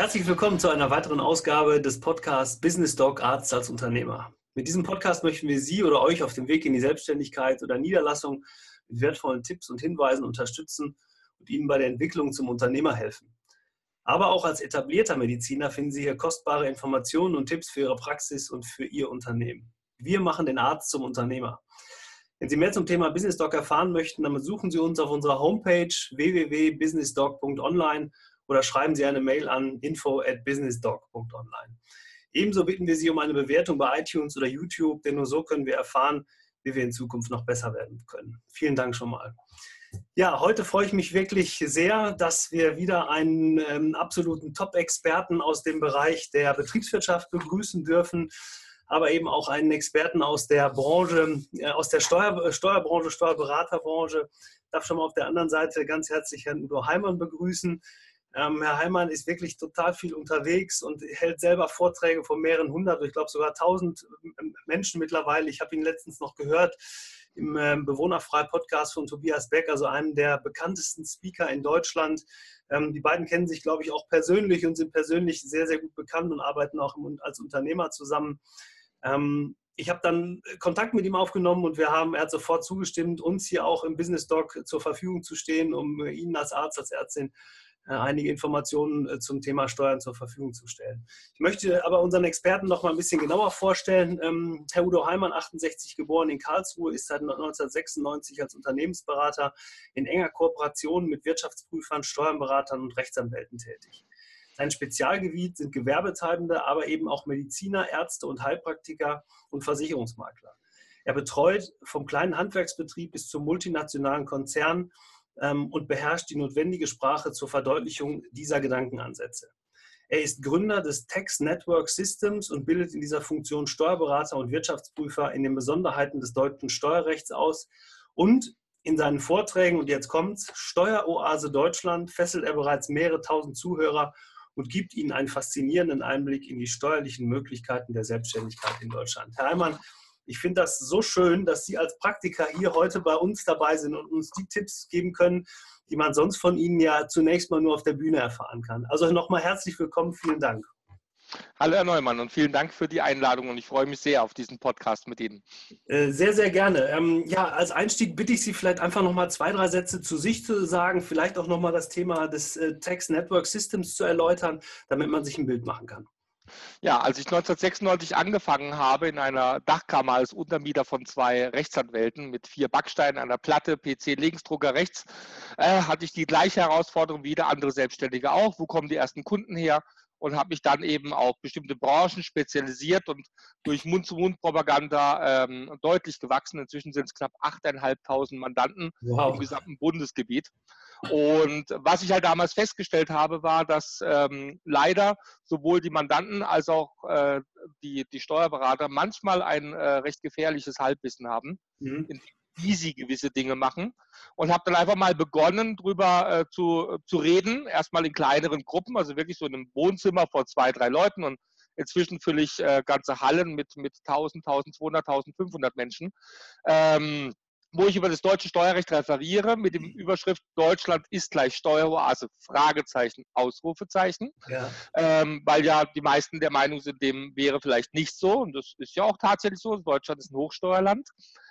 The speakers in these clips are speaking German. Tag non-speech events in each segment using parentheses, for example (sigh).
Herzlich willkommen zu einer weiteren Ausgabe des Podcasts Business Dog Arzt als Unternehmer. Mit diesem Podcast möchten wir Sie oder euch auf dem Weg in die Selbstständigkeit oder Niederlassung mit wertvollen Tipps und Hinweisen unterstützen und Ihnen bei der Entwicklung zum Unternehmer helfen. Aber auch als etablierter Mediziner finden Sie hier kostbare Informationen und Tipps für Ihre Praxis und für Ihr Unternehmen. Wir machen den Arzt zum Unternehmer. Wenn Sie mehr zum Thema Business Doc erfahren möchten, dann besuchen Sie uns auf unserer Homepage www.businessdoc.online oder schreiben Sie eine Mail an info at businessdoc.online. Ebenso bitten wir Sie um eine Bewertung bei iTunes oder YouTube, denn nur so können wir erfahren, wie wir in Zukunft noch besser werden können. Vielen Dank schon mal. Ja, heute freue ich mich wirklich sehr, dass wir wieder einen ähm, absoluten Top-Experten aus dem Bereich der Betriebswirtschaft begrüßen dürfen aber eben auch einen Experten aus der Branche, äh, aus der Steuer, Steuerbranche, Steuerberaterbranche. Ich darf schon mal auf der anderen Seite ganz herzlich Herrn Udo Heimann begrüßen. Ähm, Herr Heimann ist wirklich total viel unterwegs und hält selber Vorträge von mehreren hundert, ich glaube sogar tausend ähm, Menschen mittlerweile. Ich habe ihn letztens noch gehört im ähm, Bewohnerfrei-Podcast von Tobias Beck, also einem der bekanntesten Speaker in Deutschland. Ähm, die beiden kennen sich, glaube ich, auch persönlich und sind persönlich sehr, sehr gut bekannt und arbeiten auch als Unternehmer zusammen. Ähm, ich habe dann Kontakt mit ihm aufgenommen und wir haben, er hat sofort zugestimmt, uns hier auch im Business Doc zur Verfügung zu stehen, um Ihnen als Arzt, als Ärztin äh, einige Informationen äh, zum Thema Steuern zur Verfügung zu stellen. Ich möchte aber unseren Experten noch mal ein bisschen genauer vorstellen. Ähm, Herr Udo Heimann, 68 geboren in Karlsruhe, ist seit 1996 als Unternehmensberater in enger Kooperation mit Wirtschaftsprüfern, Steuerberatern und Rechtsanwälten tätig. Sein Spezialgebiet sind Gewerbetreibende, aber eben auch Mediziner, Ärzte und Heilpraktiker und Versicherungsmakler. Er betreut vom kleinen Handwerksbetrieb bis zum multinationalen Konzern und beherrscht die notwendige Sprache zur Verdeutlichung dieser Gedankenansätze. Er ist Gründer des Tax Network Systems und bildet in dieser Funktion Steuerberater und Wirtschaftsprüfer in den Besonderheiten des deutschen Steuerrechts aus und in seinen Vorträgen, und jetzt kommt's, Steueroase Deutschland, fesselt er bereits mehrere tausend Zuhörer und gibt Ihnen einen faszinierenden Einblick in die steuerlichen Möglichkeiten der Selbstständigkeit in Deutschland. Herr Heimann, ich finde das so schön, dass Sie als Praktiker hier heute bei uns dabei sind und uns die Tipps geben können, die man sonst von Ihnen ja zunächst mal nur auf der Bühne erfahren kann. Also nochmal herzlich willkommen, vielen Dank. Hallo Herr Neumann und vielen Dank für die Einladung und ich freue mich sehr auf diesen Podcast mit Ihnen. Äh, sehr, sehr gerne. Ähm, ja, als Einstieg bitte ich Sie vielleicht einfach nochmal zwei, drei Sätze zu sich zu sagen, vielleicht auch nochmal das Thema des äh, Tax Network Systems zu erläutern, damit man sich ein Bild machen kann. Ja, als ich 1996 angefangen habe in einer Dachkammer als Untermieter von zwei Rechtsanwälten mit vier Backsteinen, einer Platte, PC links, Drucker rechts, äh, hatte ich die gleiche Herausforderung wie der andere Selbstständige auch. Wo kommen die ersten Kunden her? Und habe mich dann eben auf bestimmte Branchen spezialisiert und durch Mund-zu-Mund-Propaganda ähm, deutlich gewachsen. Inzwischen sind es knapp 8.500 Mandanten wow. im gesamten Bundesgebiet. Und was ich halt damals festgestellt habe, war, dass ähm, leider sowohl die Mandanten als auch äh, die, die Steuerberater manchmal ein äh, recht gefährliches Halbwissen haben, mhm. in wie sie gewisse Dinge machen. Und habe dann einfach mal begonnen, darüber äh, zu, zu reden. Erstmal in kleineren Gruppen, also wirklich so in einem Wohnzimmer vor zwei, drei Leuten. Und inzwischen fülle ich äh, ganze Hallen mit, mit 1000, 1200, 1500 Menschen. Ähm, wo ich über das deutsche Steuerrecht referiere mit dem Überschrift Deutschland ist gleich Steueroase, Fragezeichen, Ausrufezeichen, ja. Ähm, weil ja die meisten der Meinung sind, dem wäre vielleicht nicht so und das ist ja auch tatsächlich so, Deutschland ist ein Hochsteuerland,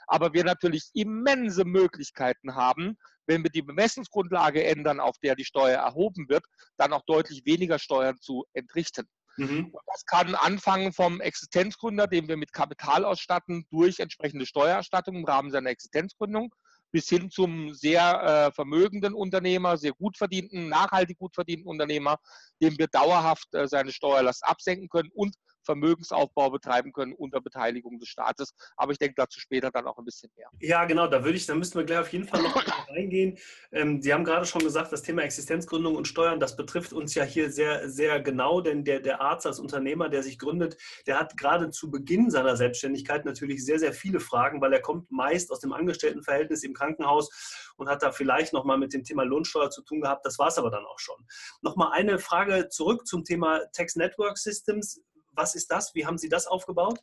aber wir natürlich immense Möglichkeiten haben, wenn wir die Bemessungsgrundlage ändern, auf der die Steuer erhoben wird, dann auch deutlich weniger Steuern zu entrichten. Mhm. das kann anfangen vom Existenzgründer, den wir mit Kapital ausstatten, durch entsprechende Steuererstattung im Rahmen seiner Existenzgründung, bis hin zum sehr äh, vermögenden Unternehmer, sehr gut verdienten, nachhaltig gut verdienten Unternehmer, dem wir dauerhaft äh, seine Steuerlast absenken können und Vermögensaufbau betreiben können unter Beteiligung des Staates. Aber ich denke dazu später dann auch ein bisschen mehr. Ja, genau, da würde ich, da müssen wir gleich auf jeden Fall noch reingehen. (laughs) Ähm, Sie haben gerade schon gesagt, das Thema Existenzgründung und Steuern, das betrifft uns ja hier sehr, sehr genau, denn der, der Arzt als Unternehmer, der sich gründet, der hat gerade zu Beginn seiner Selbstständigkeit natürlich sehr, sehr viele Fragen, weil er kommt meist aus dem Angestelltenverhältnis im Krankenhaus und hat da vielleicht nochmal mit dem Thema Lohnsteuer zu tun gehabt. Das war es aber dann auch schon. Nochmal eine Frage zurück zum Thema Tax Network Systems. Was ist das? Wie haben Sie das aufgebaut?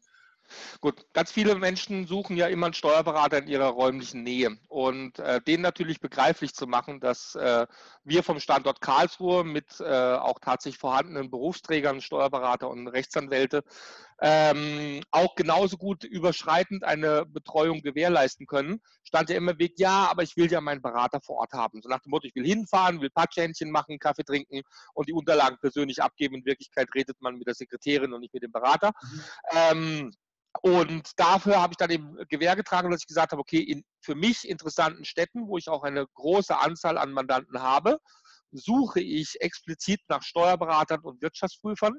Gut, ganz viele Menschen suchen ja immer einen Steuerberater in ihrer räumlichen Nähe und äh, denen natürlich begreiflich zu machen, dass äh, wir vom Standort Karlsruhe mit äh, auch tatsächlich vorhandenen Berufsträgern, Steuerberater und Rechtsanwälte ähm, auch genauso gut überschreitend eine Betreuung gewährleisten können, stand ja immer im Weg, ja, aber ich will ja meinen Berater vor Ort haben. So nach dem Motto, ich will hinfahren, will Patschhändchen machen, Kaffee trinken und die Unterlagen persönlich abgeben. In Wirklichkeit redet man mit der Sekretärin und nicht mit dem Berater. Mhm. Ähm, und dafür habe ich dann eben Gewehr getragen, dass ich gesagt habe, okay, in für mich interessanten Städten, wo ich auch eine große Anzahl an Mandanten habe, suche ich explizit nach Steuerberatern und Wirtschaftsprüfern,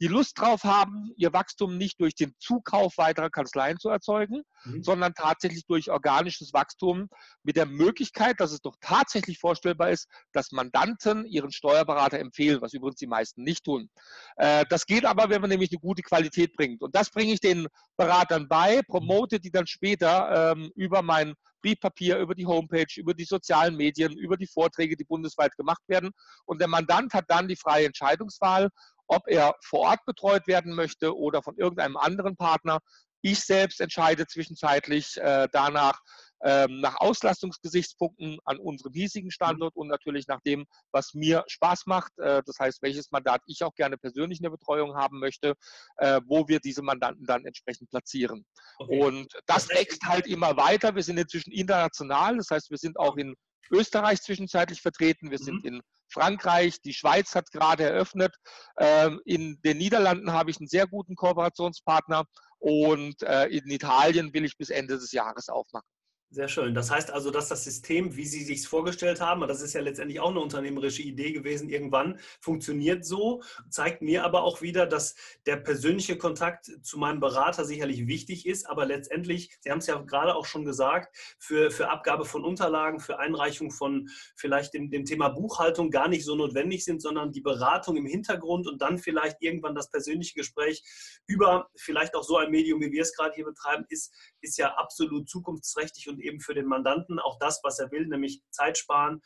die Lust drauf haben, ihr Wachstum nicht durch den Zukauf weiterer Kanzleien zu erzeugen, mhm. sondern tatsächlich durch organisches Wachstum mit der Möglichkeit, dass es doch tatsächlich vorstellbar ist, dass Mandanten ihren Steuerberater empfehlen, was übrigens die meisten nicht tun. Äh, das geht aber, wenn man nämlich eine gute Qualität bringt. Und das bringe ich den Beratern bei, promote die dann später ähm, über mein Briefpapier, über die Homepage, über die sozialen Medien, über die Vorträge, die bundesweit gemacht werden. Und der Mandant hat dann die freie Entscheidungswahl, ob er vor Ort betreut werden möchte oder von irgendeinem anderen Partner. Ich selbst entscheide zwischenzeitlich äh, danach ähm, nach Auslastungsgesichtspunkten an unserem hiesigen Standort und natürlich nach dem, was mir Spaß macht. Äh, das heißt, welches Mandat ich auch gerne persönlich in der Betreuung haben möchte, äh, wo wir diese Mandanten dann entsprechend platzieren. Okay. Und das wächst halt immer weiter. Wir sind inzwischen international. Das heißt, wir sind auch in Österreich zwischenzeitlich vertreten. Wir sind mhm. in Frankreich, die Schweiz hat gerade eröffnet. Ähm, in den Niederlanden habe ich einen sehr guten Kooperationspartner und äh, in Italien will ich bis Ende des Jahres aufmachen. Sehr schön. Das heißt also, dass das System, wie Sie sich vorgestellt haben, das ist ja letztendlich auch eine unternehmerische Idee gewesen, irgendwann funktioniert so, zeigt mir aber auch wieder, dass der persönliche Kontakt zu meinem Berater sicherlich wichtig ist, aber letztendlich, Sie haben es ja gerade auch schon gesagt, für, für Abgabe von Unterlagen, für Einreichung von vielleicht dem, dem Thema Buchhaltung gar nicht so notwendig sind, sondern die Beratung im Hintergrund und dann vielleicht irgendwann das persönliche Gespräch über vielleicht auch so ein Medium, wie wir es gerade hier betreiben, ist, ist ja absolut zukunftsträchtig und eben für den Mandanten auch das, was er will, nämlich Zeit sparen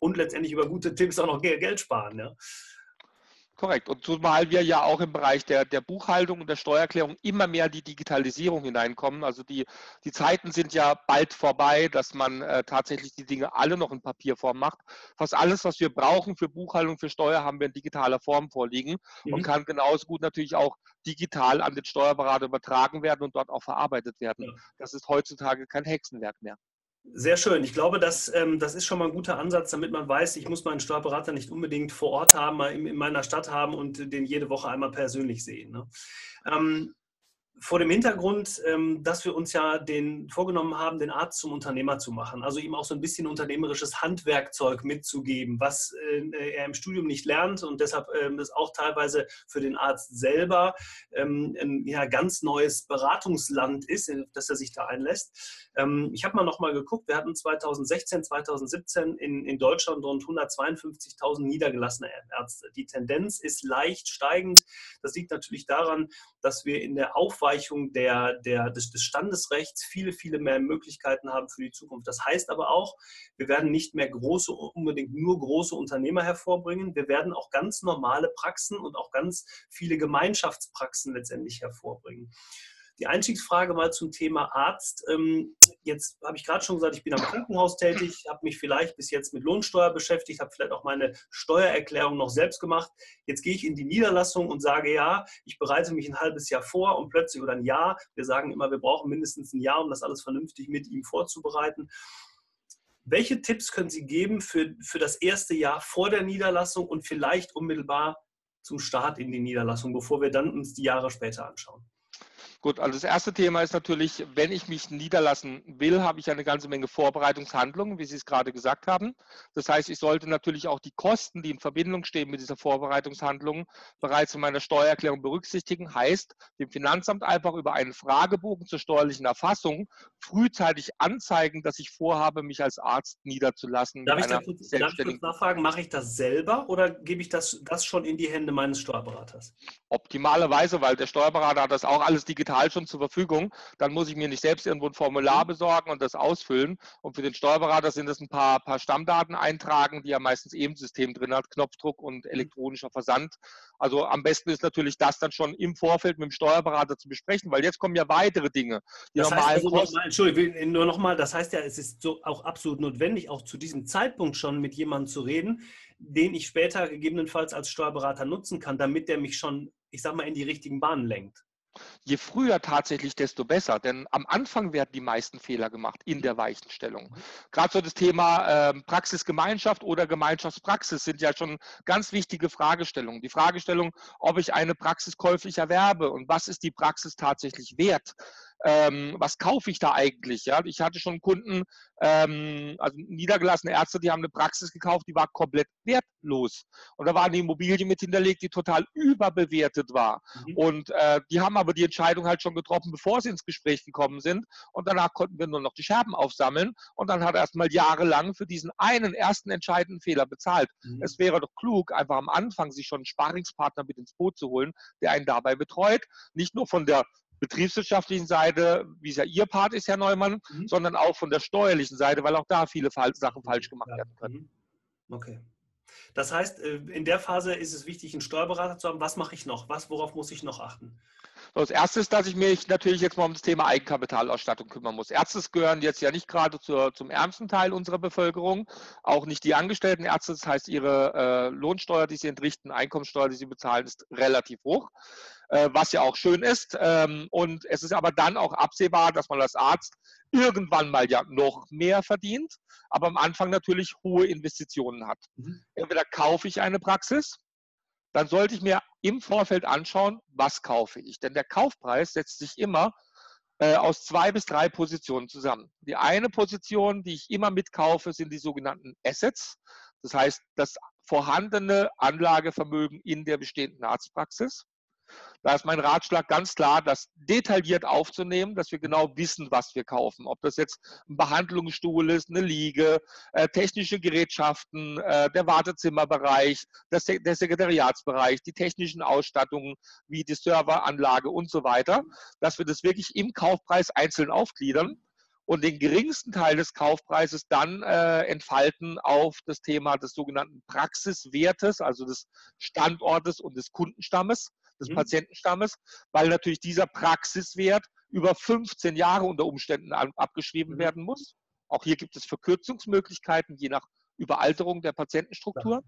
und letztendlich über gute Tipps auch noch Geld sparen. Ja. Korrekt. Und zumal wir ja auch im Bereich der, der Buchhaltung und der Steuererklärung immer mehr die Digitalisierung hineinkommen. Also die, die Zeiten sind ja bald vorbei, dass man äh, tatsächlich die Dinge alle noch in Papierform macht. Fast alles, was wir brauchen für Buchhaltung, für Steuer, haben wir in digitaler Form vorliegen mhm. und kann genauso gut natürlich auch digital an den Steuerberater übertragen werden und dort auch verarbeitet werden. Ja. Das ist heutzutage kein Hexenwerk mehr. Sehr schön. Ich glaube, das, ähm, das ist schon mal ein guter Ansatz, damit man weiß, ich muss meinen Steuerberater nicht unbedingt vor Ort haben, mal in, in meiner Stadt haben und den jede Woche einmal persönlich sehen. Ne? Ähm, vor dem Hintergrund, ähm, dass wir uns ja den vorgenommen haben, den Arzt zum Unternehmer zu machen, also ihm auch so ein bisschen unternehmerisches Handwerkzeug mitzugeben, was äh, er im Studium nicht lernt und deshalb ähm, das auch teilweise für den Arzt selber ähm, ein ja, ganz neues Beratungsland ist, dass er sich da einlässt. Ich habe mal noch mal geguckt, wir hatten 2016, 2017 in, in Deutschland rund 152.000 niedergelassene Ärzte. Die Tendenz ist leicht steigend. Das liegt natürlich daran, dass wir in der Aufweichung der, der, des, des Standesrechts viele, viele mehr Möglichkeiten haben für die Zukunft. Das heißt aber auch, wir werden nicht mehr große, unbedingt nur große Unternehmer hervorbringen. Wir werden auch ganz normale Praxen und auch ganz viele Gemeinschaftspraxen letztendlich hervorbringen. Die Einstiegsfrage mal zum Thema Arzt. Ähm, jetzt habe ich gerade schon gesagt, ich bin am Krankenhaus tätig, habe mich vielleicht bis jetzt mit Lohnsteuer beschäftigt, habe vielleicht auch meine Steuererklärung noch selbst gemacht. Jetzt gehe ich in die Niederlassung und sage, ja, ich bereite mich ein halbes Jahr vor und plötzlich oder ein Jahr. Wir sagen immer, wir brauchen mindestens ein Jahr, um das alles vernünftig mit ihm vorzubereiten. Welche Tipps können Sie geben für, für das erste Jahr vor der Niederlassung und vielleicht unmittelbar zum Start in die Niederlassung, bevor wir dann uns die Jahre später anschauen? Gut, also das erste Thema ist natürlich, wenn ich mich niederlassen will, habe ich eine ganze Menge Vorbereitungshandlungen, wie Sie es gerade gesagt haben. Das heißt, ich sollte natürlich auch die Kosten, die in Verbindung stehen mit dieser Vorbereitungshandlung, bereits in meiner Steuererklärung berücksichtigen. Heißt, dem Finanzamt einfach über einen Fragebogen zur steuerlichen Erfassung frühzeitig anzeigen, dass ich vorhabe, mich als Arzt niederzulassen. Darf ich da kurz, darf ich kurz nachfragen, mache ich das selber oder gebe ich das, das schon in die Hände meines Steuerberaters? Optimalerweise, weil der Steuerberater hat das auch alles digital digital schon zur Verfügung. Dann muss ich mir nicht selbst irgendwo ein Formular besorgen und das ausfüllen. Und für den Steuerberater sind es ein paar, paar Stammdaten eintragen, die er meistens eben System drin hat, Knopfdruck und elektronischer Versand. Also am besten ist natürlich das dann schon im Vorfeld mit dem Steuerberater zu besprechen, weil jetzt kommen ja weitere Dinge. Die das heißt also noch mal, Entschuldigung, nur nochmal, das heißt ja, es ist so auch absolut notwendig, auch zu diesem Zeitpunkt schon mit jemandem zu reden, den ich später gegebenenfalls als Steuerberater nutzen kann, damit der mich schon, ich sag mal, in die richtigen Bahnen lenkt. Je früher tatsächlich, desto besser. Denn am Anfang werden die meisten Fehler gemacht in der Weichenstellung. Mhm. Gerade so das Thema äh, Praxisgemeinschaft oder Gemeinschaftspraxis sind ja schon ganz wichtige Fragestellungen. Die Fragestellung, ob ich eine Praxis käuflich erwerbe und was ist die Praxis tatsächlich wert ähm, was kaufe ich da eigentlich? Ja? Ich hatte schon Kunden, ähm, also niedergelassene Ärzte, die haben eine Praxis gekauft, die war komplett wertlos. Und da war eine Immobilie mit hinterlegt, die total überbewertet war. Mhm. Und äh, die haben aber die Entscheidung halt schon getroffen, bevor sie ins Gespräch gekommen sind. Und danach konnten wir nur noch die Scherben aufsammeln. Und dann hat er erstmal jahrelang für diesen einen ersten entscheidenden Fehler bezahlt. Mhm. Es wäre doch klug, einfach am Anfang sich schon einen Sparingspartner mit ins Boot zu holen, der einen dabei betreut. Nicht nur von der betriebswirtschaftlichen Seite, wie es ja Ihr Part ist, Herr Neumann, mhm. sondern auch von der steuerlichen Seite, weil auch da viele Sachen falsch gemacht ja. werden können. Mhm. Okay. Das heißt, äh, in der Phase ist es wichtig, einen Steuerberater zu haben. Was mache ich noch? Was, worauf muss ich noch achten? Das erste ist, dass ich mich natürlich jetzt mal um das Thema Eigenkapitalausstattung kümmern muss. Ärzte gehören jetzt ja nicht gerade zur, zum ärmsten Teil unserer Bevölkerung, auch nicht die angestellten Ärzte. Das heißt, ihre äh, Lohnsteuer, die sie entrichten, Einkommensteuer, die sie bezahlen, ist relativ hoch, was ja auch schön ist. Ähm, und es ist aber dann auch absehbar, dass man als Arzt irgendwann mal ja noch mehr verdient, aber am Anfang natürlich hohe Investitionen hat. Mhm. Entweder kaufe ich eine Praxis, dann sollte ich mir im Vorfeld anschauen, was kaufe ich. Denn der Kaufpreis setzt sich immer äh, aus zwei bis drei Positionen zusammen. Die eine Position, die ich immer mitkaufe, sind die sogenannten Assets. Das heißt, das vorhandene Anlagevermögen in der bestehenden Arztpraxis. Da ist mein Ratschlag ganz klar, das detailliert aufzunehmen, dass wir genau wissen, was wir kaufen. Ob das jetzt ein Behandlungsstuhl ist, eine Liege, äh, technische Gerätschaften, äh, der Wartezimmerbereich, das, der Sekretariatsbereich, die technischen Ausstattungen wie die Serveranlage und so weiter, dass wir das wirklich im Kaufpreis einzeln aufgliedern und den geringsten Teil des Kaufpreises dann äh, entfalten auf das Thema des sogenannten Praxiswertes, also des Standortes und des Kundenstammes des mhm. Patientenstammes, weil natürlich dieser Praxiswert über 15 Jahre unter Umständen abgeschrieben mhm. werden muss. Auch hier gibt es Verkürzungsmöglichkeiten, je nach Überalterung der Patientenstruktur.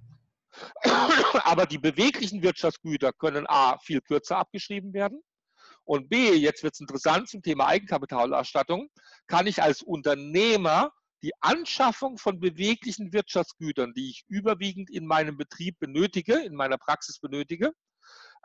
(coughs) Aber die beweglichen Wirtschaftsgüter können A viel kürzer abgeschrieben werden. Und B, jetzt wird es interessant zum Thema Eigenkapitalausstattung, kann ich als Unternehmer die Anschaffung von beweglichen Wirtschaftsgütern, die ich überwiegend in meinem Betrieb benötige, in meiner Praxis benötige,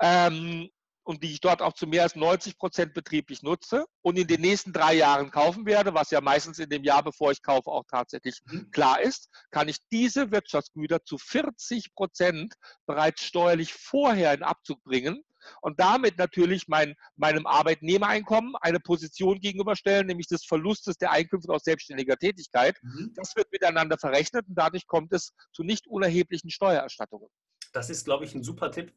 ähm, und die ich dort auch zu mehr als 90 Prozent betrieblich nutze und in den nächsten drei Jahren kaufen werde, was ja meistens in dem Jahr, bevor ich kaufe, auch tatsächlich mhm. klar ist, kann ich diese Wirtschaftsgüter zu 40 Prozent bereits steuerlich vorher in Abzug bringen und damit natürlich mein, meinem Arbeitnehmereinkommen eine Position gegenüberstellen, nämlich des Verlustes der Einkünfte aus selbstständiger Tätigkeit. Mhm. Das wird miteinander verrechnet und dadurch kommt es zu nicht unerheblichen Steuererstattungen. Das ist, glaube ich, ein super Tipp,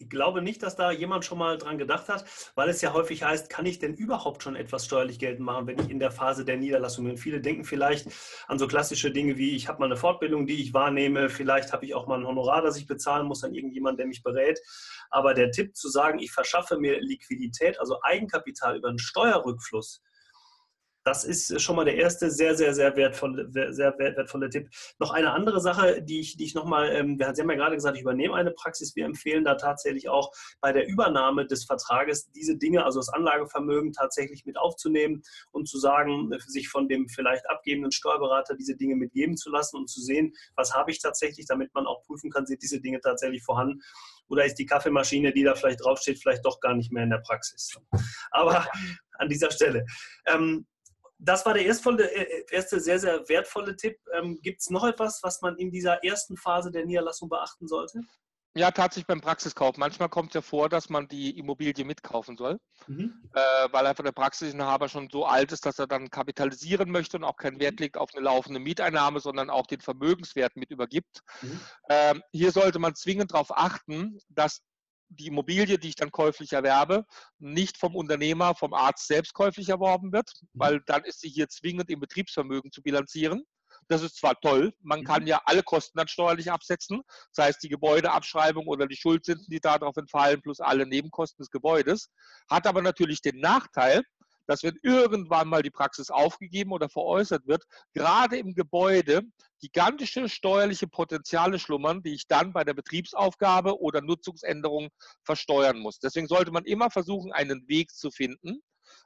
ich glaube nicht, dass da jemand schon mal dran gedacht hat, weil es ja häufig heißt, kann ich denn überhaupt schon etwas steuerlich geltend machen, wenn ich in der Phase der Niederlassung bin? Viele denken vielleicht an so klassische Dinge wie, ich habe mal eine Fortbildung, die ich wahrnehme, vielleicht habe ich auch mal ein Honorar, das ich bezahlen muss an irgendjemand, der mich berät. Aber der Tipp zu sagen, ich verschaffe mir Liquidität, also Eigenkapital über einen Steuerrückfluss, das ist schon mal der erste sehr, sehr, sehr wertvolle, sehr wertvolle Tipp. Noch eine andere Sache, die ich, die ich nochmal, ähm, Sie haben ja gerade gesagt, ich übernehme eine Praxis. Wir empfehlen da tatsächlich auch bei der Übernahme des Vertrages diese Dinge, also das Anlagevermögen tatsächlich mit aufzunehmen und zu sagen, sich von dem vielleicht abgebenden Steuerberater diese Dinge mitgeben zu lassen und zu sehen, was habe ich tatsächlich, damit man auch prüfen kann, sind diese Dinge tatsächlich vorhanden oder ist die Kaffeemaschine, die da vielleicht draufsteht, vielleicht doch gar nicht mehr in der Praxis. Aber an dieser Stelle. Ähm, das war der erste, äh, erste sehr, sehr wertvolle Tipp. Ähm, Gibt es noch etwas, was man in dieser ersten Phase der Niederlassung beachten sollte? Ja, tatsächlich beim Praxiskauf. Manchmal kommt es ja vor, dass man die Immobilie mitkaufen soll, mhm. äh, weil einfach der Praxisinhaber schon so alt ist, dass er dann kapitalisieren möchte und auch keinen Wert legt auf eine laufende Mieteinnahme, sondern auch den Vermögenswert mit übergibt. Mhm. Ähm, hier sollte man zwingend darauf achten, dass die Immobilie, die ich dann käuflich erwerbe, nicht vom Unternehmer, vom Arzt selbst käuflich erworben wird, mhm. weil dann ist sie hier zwingend im Betriebsvermögen zu bilanzieren. Das ist zwar toll, man kann mhm. ja alle Kosten dann steuerlich absetzen, sei es die Gebäudeabschreibung oder die Schuldzinsen, die darauf entfallen, plus alle Nebenkosten des Gebäudes, hat aber natürlich den Nachteil, dass wenn irgendwann mal die Praxis aufgegeben oder veräußert wird, gerade im Gebäude gigantische steuerliche Potenziale schlummern, die ich dann bei der Betriebsaufgabe oder Nutzungsänderung versteuern muss. Deswegen sollte man immer versuchen, einen Weg zu finden,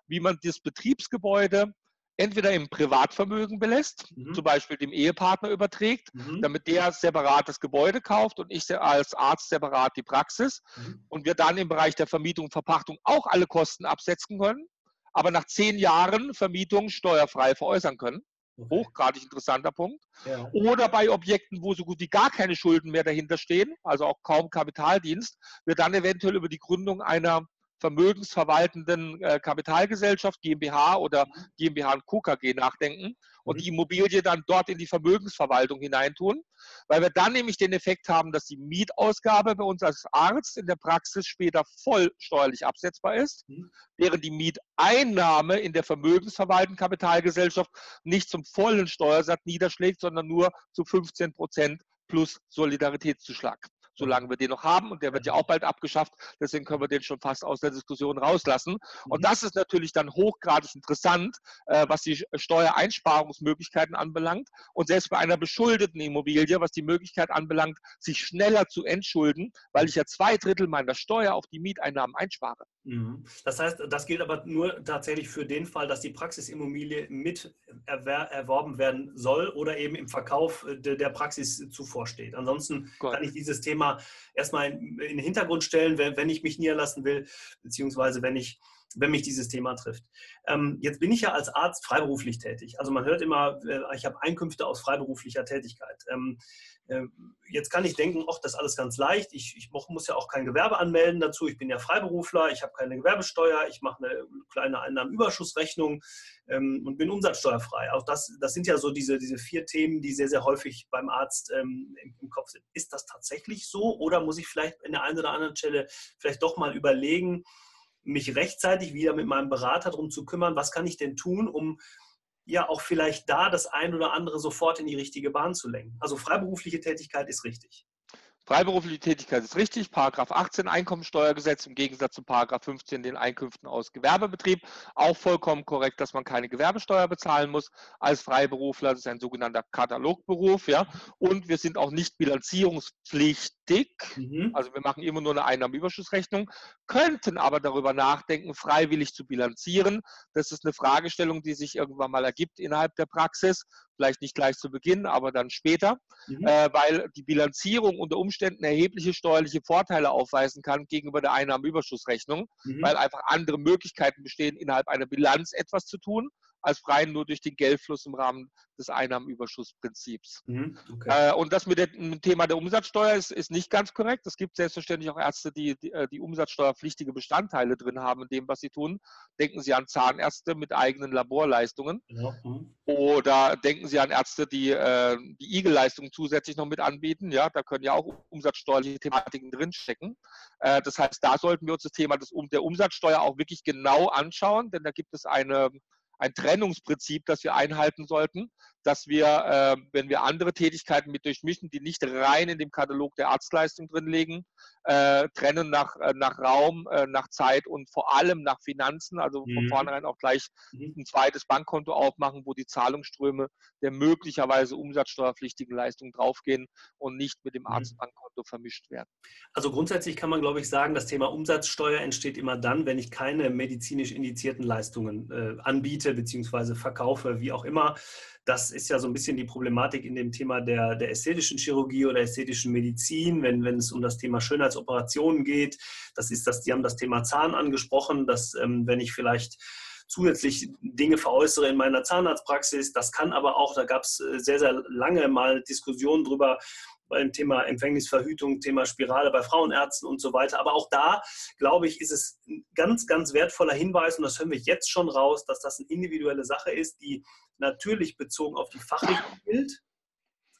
wie man das Betriebsgebäude entweder im Privatvermögen belässt, mhm. zum Beispiel dem Ehepartner überträgt, mhm. damit der separat das Gebäude kauft und ich als Arzt separat die Praxis mhm. und wir dann im Bereich der Vermietung und Verpachtung auch alle Kosten absetzen können, aber nach zehn Jahren Vermietung steuerfrei veräußern können. Okay. Hochgradig interessanter Punkt. Ja. Oder bei Objekten, wo so gut wie gar keine Schulden mehr dahinter stehen, also auch kaum Kapitaldienst, wir dann eventuell über die Gründung einer vermögensverwaltenden äh, Kapitalgesellschaft, GmbH oder. GmbH und Co. KG nachdenken und die mhm. Immobilie dann dort in die Vermögensverwaltung hineintun, weil wir dann nämlich den Effekt haben, dass die Mietausgabe bei uns als Arzt in der Praxis später voll steuerlich absetzbar ist, mhm. während die Mieteinnahme in der vermögensverwaltenden Kapitalgesellschaft nicht zum vollen Steuersatz niederschlägt, sondern nur zu 15 Prozent plus Solidaritätszuschlag solange wir den noch haben. Und der wird ja auch bald abgeschafft. Deswegen können wir den schon fast aus der Diskussion rauslassen. Und mhm. das ist natürlich dann hochgradig interessant, äh, was die Steuereinsparungsmöglichkeiten anbelangt. Und selbst bei einer beschuldeten Immobilie, was die Möglichkeit anbelangt, sich schneller zu entschulden, weil ich ja zwei Drittel meiner Steuer auf die Mieteinnahmen einspare. Mhm. Das heißt, das gilt aber nur tatsächlich für den Fall, dass die Praxisimmobilie mit erworben werden soll oder eben im Verkauf äh, der Praxis zuvor steht. Ansonsten Gott. kann ich dieses Thema erstmal in den Hintergrund stellen, wenn ich mich niederlassen will, beziehungsweise wenn ich wenn mich dieses Thema trifft. Ähm, jetzt bin ich ja als Arzt freiberuflich tätig. Also man hört immer, äh, ich habe Einkünfte aus freiberuflicher Tätigkeit. Ähm, äh, jetzt kann ich denken, ach, das ist alles ganz leicht. Ich, ich, muss ja auch kein Gewerbe anmelden dazu. Ich bin ja Freiberufler, ich habe keine Gewerbesteuer, ich mache eine kleine Einnahmenüberschussrechnung ähm, und bin umsatzsteuerfrei. Auch das, das sind ja so diese, diese vier Themen, die sehr, sehr häufig beim Arzt ähm, im, im Kopf sind. Ist das tatsächlich so oder muss ich vielleicht in der einen oder anderen Stelle vielleicht doch mal überlegen, mich rechtzeitig wieder mit meinem Berater darum zu kümmern, was kann ich denn tun, um ja auch vielleicht da das ein oder andere sofort in die richtige Bahn zu lenken. Also freiberufliche Tätigkeit ist richtig. Freiberufliche Tätigkeit ist richtig. Paragraph 18 Einkommensteuergesetz im Gegensatz zu Paragraph 15 den Einkünften aus Gewerbebetrieb. Auch vollkommen korrekt, dass man keine Gewerbesteuer bezahlen muss als Freiberufler. Das ist ein sogenannter Katalogberuf. Ja. Und wir sind auch nicht bilanzierungspflichtig. Mhm. Also wir machen immer nur eine Einnahmenüberschussrechnung, könnten aber darüber nachdenken, freiwillig zu bilanzieren. Das ist eine Fragestellung, die sich irgendwann mal ergibt innerhalb der Praxis vielleicht nicht gleich zu Beginn, aber dann später, mhm. äh, weil die Bilanzierung unter Umständen erhebliche steuerliche Vorteile aufweisen kann gegenüber der Einnahmenüberschussrechnung, mhm. weil einfach andere Möglichkeiten bestehen, innerhalb einer Bilanz etwas zu tun als rein nur durch den Geldfluss im Rahmen des Einnahmenüberschussprinzips. Mhm, okay. äh, und das mit dem Thema der Umsatzsteuer ist, ist, nicht ganz korrekt. Es gibt selbstverständlich auch Ärzte, die, die, äh, die umsatzsteuerpflichtige Bestandteile drin haben in dem, was sie tun. Denken Sie an Zahnärzte mit eigenen Laborleistungen. Ja, mhm. Oder denken Sie an Ärzte, die äh, die Igel-Leistungen zusätzlich noch mit anbieten. Ja, da können ja auch umsatzsteuerliche Thematiken drinstecken. Äh, das heißt, da sollten wir uns das Thema des, der Umsatzsteuer auch wirklich genau anschauen, denn da gibt es eine ein Trennungsprinzip, das wir einhalten sollten, dass wir, äh, wenn wir andere Tätigkeiten mit durchmischen, die nicht rein in dem Katalog der Arztleistung drin liegen, äh, trennen nach, äh, nach Raum, äh, nach Zeit und vor allem nach Finanzen, also mhm. von vornherein auch gleich mhm. ein zweites Bankkonto aufmachen, wo die Zahlungsströme der möglicherweise umsatzsteuerpflichtigen Leistungen draufgehen und nicht mit dem mhm. Arztbankkonto vermischt werden. Also grundsätzlich kann man, glaube ich, sagen, das Thema Umsatzsteuer entsteht immer dann, wenn ich keine medizinisch indizierten Leistungen äh, anbiete bzw. verkaufe, wie auch immer. Das ist ja so ein bisschen die Problematik in dem Thema der, der ästhetischen Chirurgie oder ästhetischen Medizin, wenn, wenn es um das Thema Schönheitsoperationen geht. Das ist das, die haben das Thema Zahn angesprochen, dass ähm, wenn ich vielleicht zusätzlich Dinge veräußere in meiner Zahnarztpraxis. Das kann aber auch, da gab es äh, sehr, sehr lange mal Diskussionen drüber, beim Thema Empfängnisverhütung, Thema Spirale bei Frauenärzten und so weiter. Aber auch da, glaube ich, ist es ein ganz, ganz wertvoller Hinweis, und das hören wir jetzt schon raus, dass das eine individuelle Sache ist, die natürlich bezogen auf die Fachrichtung gilt,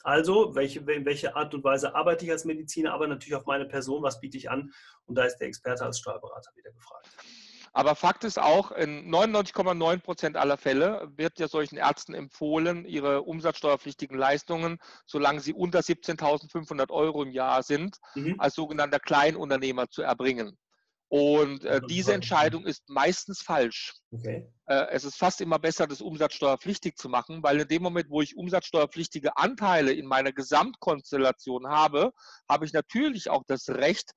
Also, welche, in welche Art und Weise arbeite ich als Mediziner, aber natürlich auf meine Person, was biete ich an? Und da ist der Experte als Steuerberater wieder gefragt. Aber Fakt ist auch, in 99,9 Prozent aller Fälle wird ja solchen Ärzten empfohlen, ihre umsatzsteuerpflichtigen Leistungen, solange sie unter 17.500 Euro im Jahr sind, mhm. als sogenannter Kleinunternehmer zu erbringen. Und äh, diese Entscheidung ist meistens falsch. Okay. Äh, es ist fast immer besser, das umsatzsteuerpflichtig zu machen, weil in dem Moment, wo ich umsatzsteuerpflichtige Anteile in meiner Gesamtkonstellation habe, habe ich natürlich auch das Recht,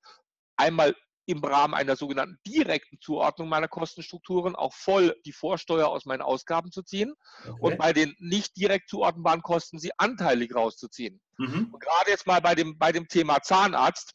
einmal im Rahmen einer sogenannten direkten Zuordnung meiner Kostenstrukturen auch voll die Vorsteuer aus meinen Ausgaben zu ziehen okay. und bei den nicht direkt zuordnenbaren Kosten sie anteilig rauszuziehen. Mhm. gerade jetzt mal bei dem, bei dem Thema Zahnarzt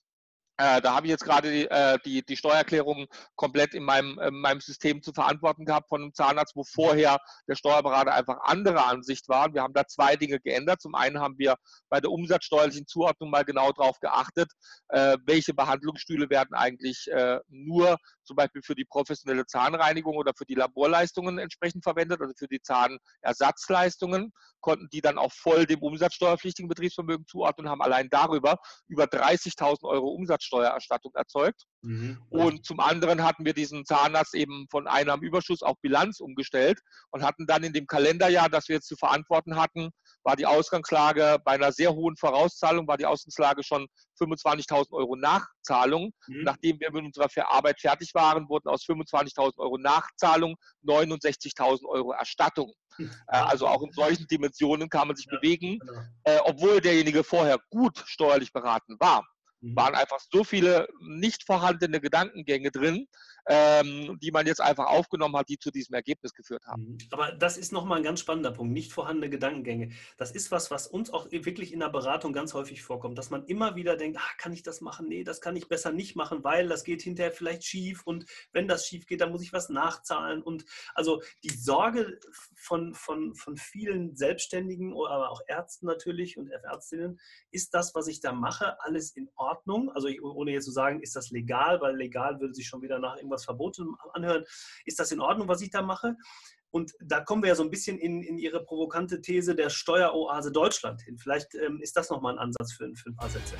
äh, da habe ich jetzt gerade die, äh, die, die, Steuererklärung komplett in meinem, in meinem System zu verantworten gehabt von einem Zahnarzt, wo vorher der Steuerberater einfach anderer Ansicht war. Wir haben da zwei Dinge geändert. Zum einen haben wir bei der umsatzsteuerlichen Zuordnung mal genau darauf geachtet, äh, welche Behandlungsstühle werden eigentlich äh, nur zum Beispiel für die professionelle Zahnreinigung oder für die Laborleistungen entsprechend verwendet, also für die Zahnersatzleistungen, konnten die dann auch voll dem umsatzsteuerpflichtigen Betriebsvermögen zuordnen und haben allein darüber über 30.000 Euro Umsatzsteuererstattung erzeugt. Mhm. Und zum anderen hatten wir diesen Zahnarzt eben von Einnahmenüberschuss auf Bilanz umgestellt und hatten dann in dem Kalenderjahr, das wir jetzt zu verantworten hatten, war die Ausgangslage bei einer sehr hohen Vorauszahlung, war die Ausgangslage schon 25.000 Euro Nachzahlung. Mhm. Nachdem wir mit unserer Arbeit fertig waren, wurden aus 25.000 Euro Nachzahlung 69.000 Euro Erstattung. Mhm. Also auch in solchen Dimensionen kann man sich ja, bewegen, genau. äh, obwohl derjenige vorher gut steuerlich beraten war. Mhm. waren einfach so viele nicht vorhandene Gedankengänge drin, ähm, die man jetzt einfach aufgenommen hat, die zu diesem Ergebnis geführt haben. Mhm. Aber das ist nochmal ein ganz spannender Punkt, nicht vorhandene Gedankengänge. Das ist was, was uns auch wirklich in der Beratung ganz häufig vorkommt, dass man immer wieder denkt, ah, kann ich das machen? Nee, das kann ich besser nicht machen, weil das geht hinterher vielleicht schief und wenn das schief geht, dann muss ich was nachzahlen. Und also die Sorge von, von, von vielen Selbstständigen, aber auch Ärzten natürlich und Ärztinnen, ist das, was ich da mache, alles in Ordnung? Also ich, ohne jetzt zu sagen, ist das legal, weil legal würde sich schon wieder nach irgendwas Verbotenem anhören. Ist das in Ordnung, was ich da mache? Und da kommen wir ja so ein bisschen in, in Ihre provokante These der Steueroase Deutschland hin. Vielleicht ähm, ist das nochmal ein Ansatz für, für ein paar Sätze.